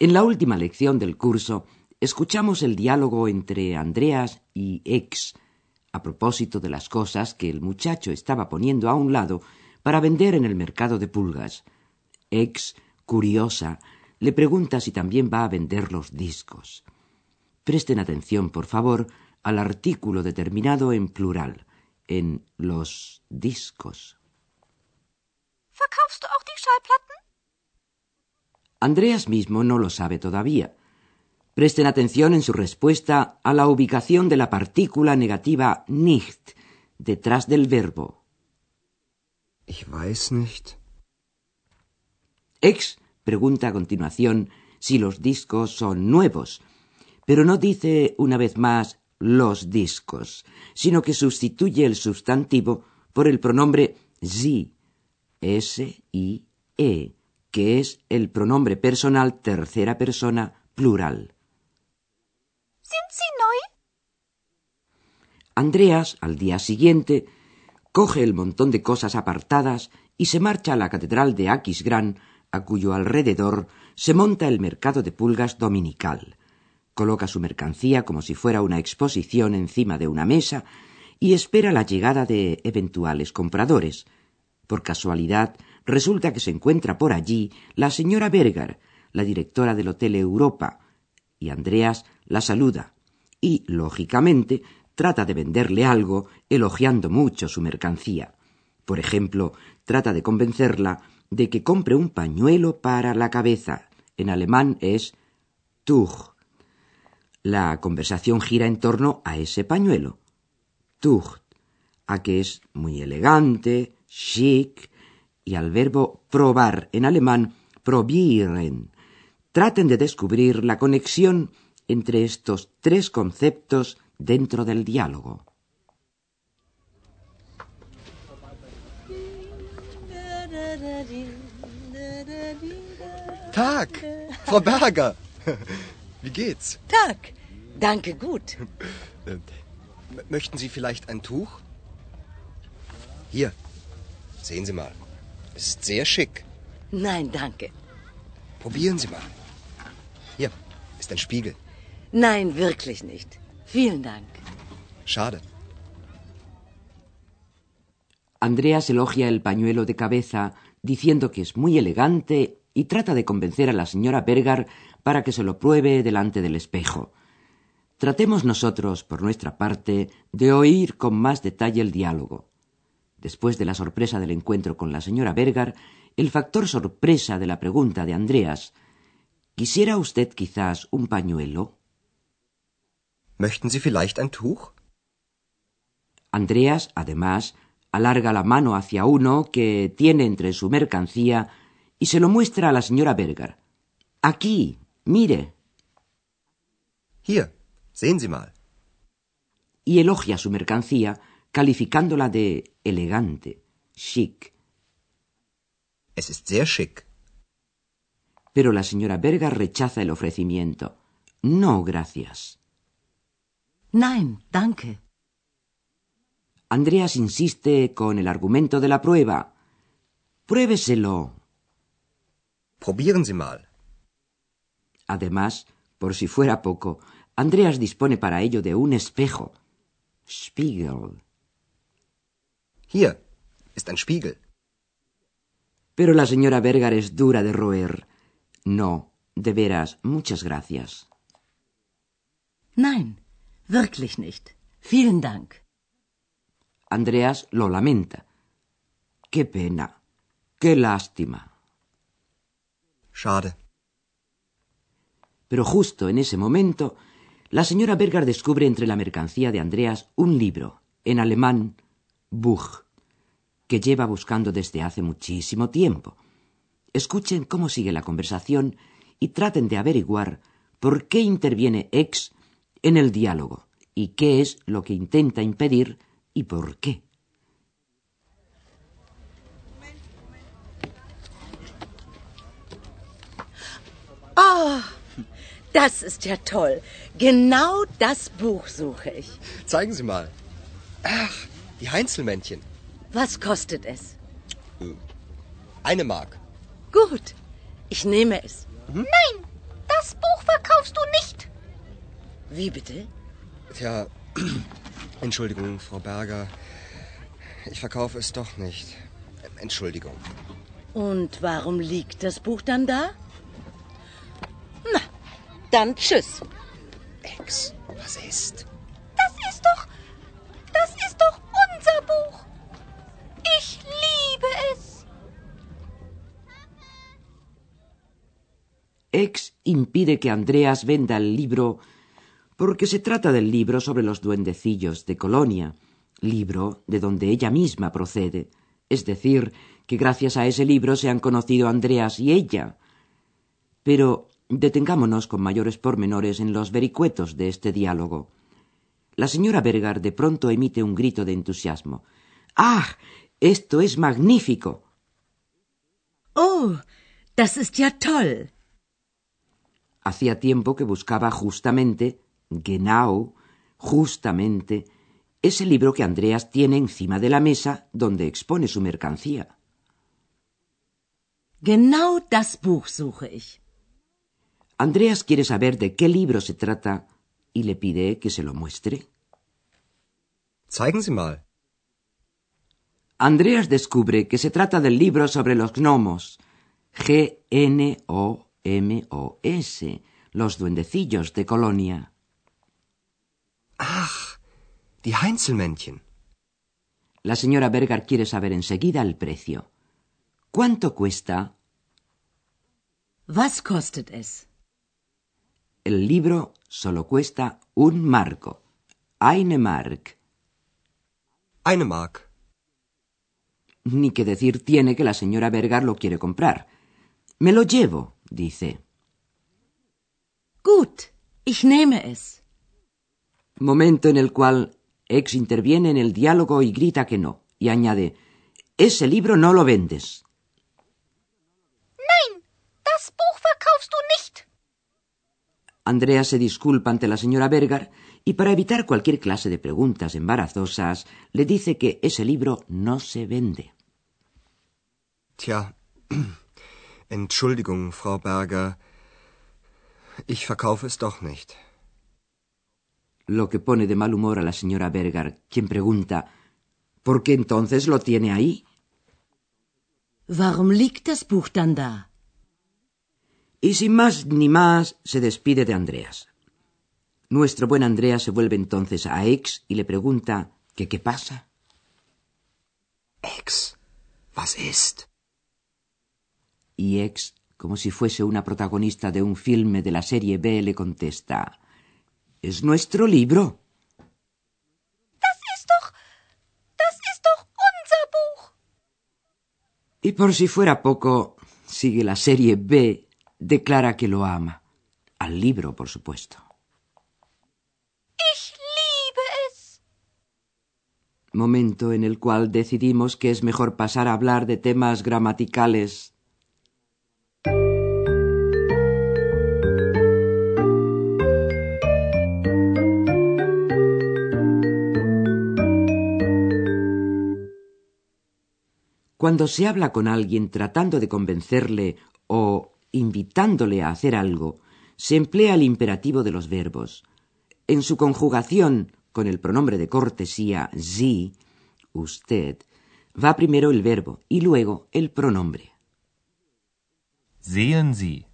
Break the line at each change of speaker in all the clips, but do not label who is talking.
En la última lección del curso escuchamos el diálogo entre Andreas y Ex a propósito de las cosas que el muchacho estaba poniendo a un lado para vender en el mercado de pulgas. Ex, curiosa, le pregunta si también va a vender los discos. Presten atención, por favor, al artículo determinado en plural, en los discos.
Verkaufst du auch die Schallplatten?
Andreas mismo no lo sabe todavía. Presten atención en su respuesta a la ubicación de la partícula negativa nicht detrás del verbo.
ich weiß nicht.
Ex pregunta a continuación si los discos son nuevos, pero no dice una vez más los discos, sino que sustituye el sustantivo por el pronombre sie, S-I-E, que es el pronombre personal tercera persona plural. Andreas, al día siguiente, coge el montón de cosas apartadas y se marcha a la catedral de Aquisgrán, a cuyo alrededor se monta el mercado de pulgas dominical. Coloca su mercancía como si fuera una exposición encima de una mesa y espera la llegada de eventuales compradores. Por casualidad, resulta que se encuentra por allí la señora Berger, la directora del Hotel Europa, y Andreas la saluda y, lógicamente, trata de venderle algo elogiando mucho su mercancía. Por ejemplo, trata de convencerla de que compre un pañuelo para la cabeza. En alemán es Tuch. La conversación gira en torno a ese pañuelo. Tuch, a que es muy elegante, chic, y al verbo probar en alemán probieren. Traten de descubrir la conexión entre estos tres conceptos dentro del diálogo.
Tag, Frau Berger. Wie geht's?
Tag. Danke gut.
Möchten Sie vielleicht ein Tuch? Hier, sehen Sie mal. Es ist sehr schick.
Nein, danke.
Probieren Sie mal. Hier ist ein Spiegel.
Nein, wirklich nicht. Vielen Dank.
Schade.
Andreas elogia el pañuelo de cabeza diciendo que es muy elegante y trata de convencer a la señora Berger para que se lo pruebe delante del espejo. Tratemos nosotros, por nuestra parte, de oír con más detalle el diálogo. Después de la sorpresa del encuentro con la señora Berger, el factor sorpresa de la pregunta de Andreas ¿Quisiera usted quizás un pañuelo?
Möchten Sie vielleicht ein Tuch?
Andreas, además, alarga la mano hacia uno que tiene entre su mercancía y se lo muestra a la señora Berger. Aquí, mire.
Hier, sehen Sie mal.
Y elogia su mercancía, calificándola de elegante, chic.
Es ist sehr schick.
Pero la señora Berger rechaza el ofrecimiento. No, gracias.
Nein, danke.
Andreas insiste con el argumento de la prueba. Pruébeselo.
Probieren Sie mal.
Además, por si fuera poco, Andreas dispone para ello de un espejo. Spiegel.
Hier ist ein Spiegel.
Pero la señora Berger es dura de roer. No, de veras, muchas gracias.
Nein, wirklich nicht. Vielen Dank.
Andreas lo lamenta. Qué pena. Qué lástima.
Schade.
Pero justo en ese momento, la señora Berger descubre entre la mercancía de Andreas un libro, en alemán Buch, que lleva buscando desde hace muchísimo tiempo. Escuchen cómo sigue la conversación y traten de averiguar por qué interviene X en el diálogo y qué es lo que intenta impedir y por qué.
Oh, das ist ja toll. Genau das Buch suche ich.
Zeigen Sie mal. Ach, die Heinzelmännchen.
Was kostet es?
Eine Mark.
Gut, ich nehme es.
Nein, das Buch verkaufst du nicht.
Wie bitte?
Tja, Entschuldigung, Frau Berger. Ich verkaufe es doch nicht. Entschuldigung.
Und warum liegt das Buch dann da? Na, dann tschüss.
Ex, was ist?
X impide que Andreas venda el libro porque se trata del libro sobre los duendecillos de Colonia, libro de donde ella misma procede, es decir, que gracias a ese libro se han conocido Andreas y ella. Pero detengámonos con mayores pormenores en los vericuetos de este diálogo. La señora Bergar de pronto emite un grito de entusiasmo. ¡Ah! Esto es magnífico.
Oh, das ist ja toll.
Hacía tiempo que buscaba justamente, genau, justamente, ese libro que Andreas tiene encima de la mesa donde expone su mercancía.
Genau das Buch suche ich.
Andreas quiere saber de qué libro se trata y le pide que se lo muestre.
Zeigen Sie mal.
Andreas descubre que se trata del libro sobre los gnomos, G-N-O-M-O-S, los duendecillos de Colonia.
Ach, die Heinzelmännchen.
La señora Berger quiere saber enseguida el precio. ¿Cuánto cuesta?
Was kostet es?
El libro solo cuesta un marco. Eine Mark.
Eine Mark.
Ni que decir tiene que la señora Berger lo quiere comprar. Me lo llevo, dice.
Gut, ich nehme es.
Momento en el cual X interviene en el diálogo y grita que no, y añade Ese libro no lo vendes.
Nein, das Buch verkaufst du nicht.
Andrea se disculpa ante la señora Berger y para evitar cualquier clase de preguntas embarazosas le dice que ese libro no se vende.
Tja, Entschuldigung, Frau Berger. Ich verkaufe es doch nicht.
Lo que pone de mal humor a la señora Berger, quien pregunta ¿Por qué entonces lo tiene ahí?
Warum liegt das Buch dann da?
Y sin más ni más se despide de Andreas. Nuestro buen Andreas se vuelve entonces a Ex y le pregunta que qué pasa.
Ex, was ist?
Y Ex, como si fuese una protagonista de un filme de la serie B, le contesta Es nuestro libro.
Das ist doch. Das ist doch unser Buch.
Y por si fuera poco, sigue la serie B, declara que lo ama. Al libro, por supuesto.
Ich liebe es.
Momento en el cual decidimos que es mejor pasar a hablar de temas gramaticales. Cuando se habla con alguien tratando de convencerle o invitándole a hacer algo, se emplea el imperativo de los verbos. En su conjugación con el pronombre de cortesía Sie, usted, va primero el verbo y luego el pronombre.
Sehen Sie.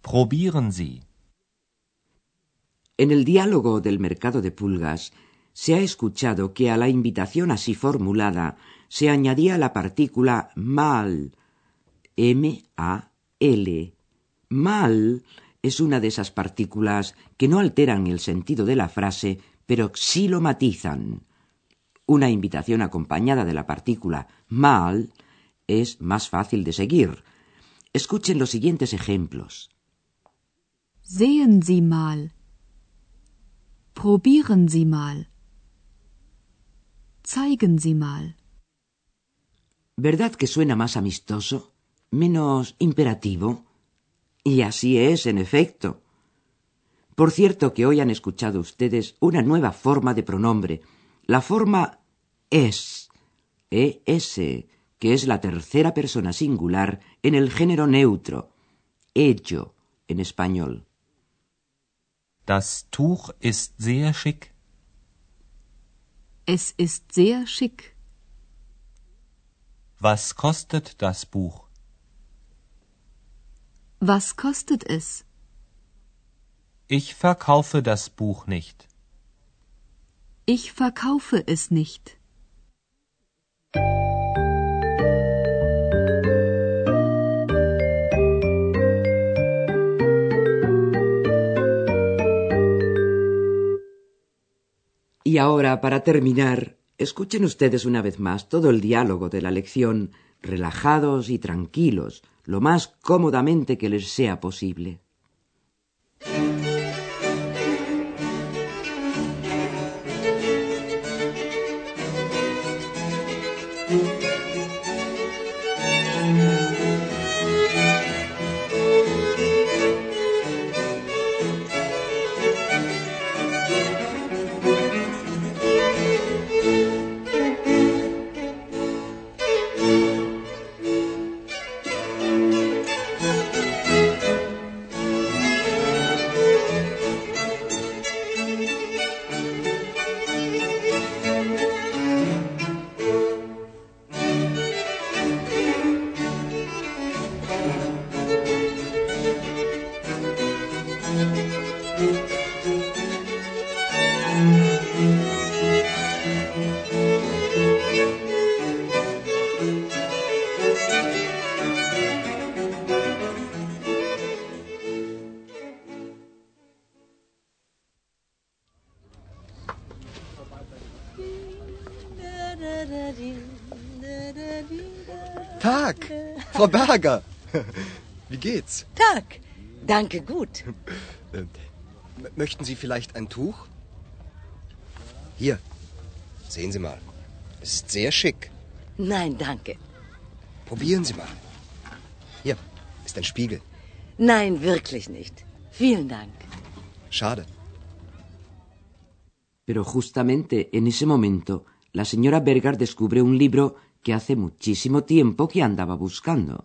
Probieren Sie.
En el diálogo del mercado de pulgas se ha escuchado que a la invitación así formulada se añadía la partícula mal, M-A-L. Mal es una de esas partículas que no alteran el sentido de la frase, pero sí lo matizan. Una invitación acompañada de la partícula mal es más fácil de seguir. Escuchen los siguientes ejemplos.
Sehen Sie mal. Probieren Sie mal. Zeigen Sie mal.
¿Verdad que suena más amistoso? Menos imperativo. Y así es, en efecto. Por cierto que hoy han escuchado ustedes una nueva forma de pronombre, la forma es, es, que es la tercera persona singular en el género neutro, ello en español.
Das Tuch ist sehr schick.
Es ist sehr schick.
Was kostet das Buch?
Was kostet es?
Ich verkaufe das Buch nicht.
Ich verkaufe es nicht.
Y ahora, para terminar, escuchen ustedes una vez más todo el diálogo de la lección, relajados y tranquilos, lo más cómodamente que les sea posible.
Tag, Frau Berger. Wie geht's?
Tag. Danke, gut.
Möchten Sie vielleicht ein Tuch? Hier, sehen Sie mal. Es ist sehr schick.
Nein, danke.
Probieren Sie mal. Hier ist ein Spiegel.
Nein, wirklich nicht. Vielen Dank.
Schade.
Pero justamente en ese momento, la señora Berger descubre un libro que hace muchísimo tiempo que andaba buscando.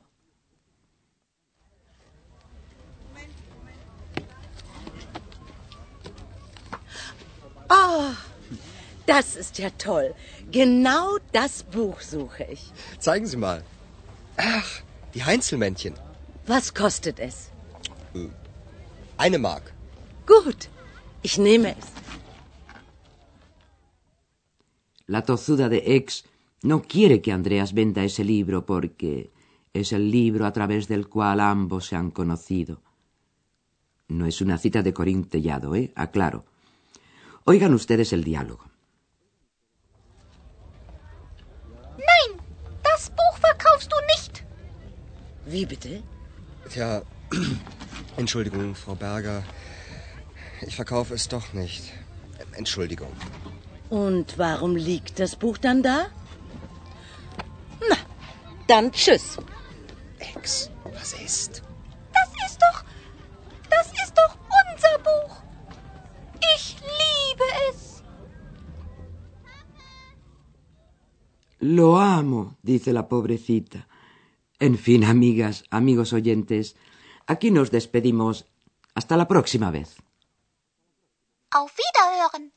Oh, das ist ja toll. Genau das Buch suche ich.
Zeigen Sie mal. Ach, die Heinzelmännchen.
Was kostet es?
Eine Mark.
Gut, ich nehme es.
La tozuda de Ex no quiere que Andreas venda ese libro porque es el libro a través del cual ambos se han conocido. No es una cita de Corín Tellado, ¿eh? Aclaro. Oigan ustedes el diálogo.
Nein, das Buch verkaufst du nicht.
Wie bitte?
Tja, Entschuldigung, Frau Berger. Ich verkaufe es doch nicht. Entschuldigung.
Und warum liegt das Buch dann da? Na, dann tschüss.
Ex, was ist?
Das ist doch. Das ist doch unser Buch. Ich liebe es.
Lo amo, dice la pobrecita. En fin, amigas, amigos oyentes, aquí nos despedimos. Hasta la próxima vez.
Auf Wiederhören.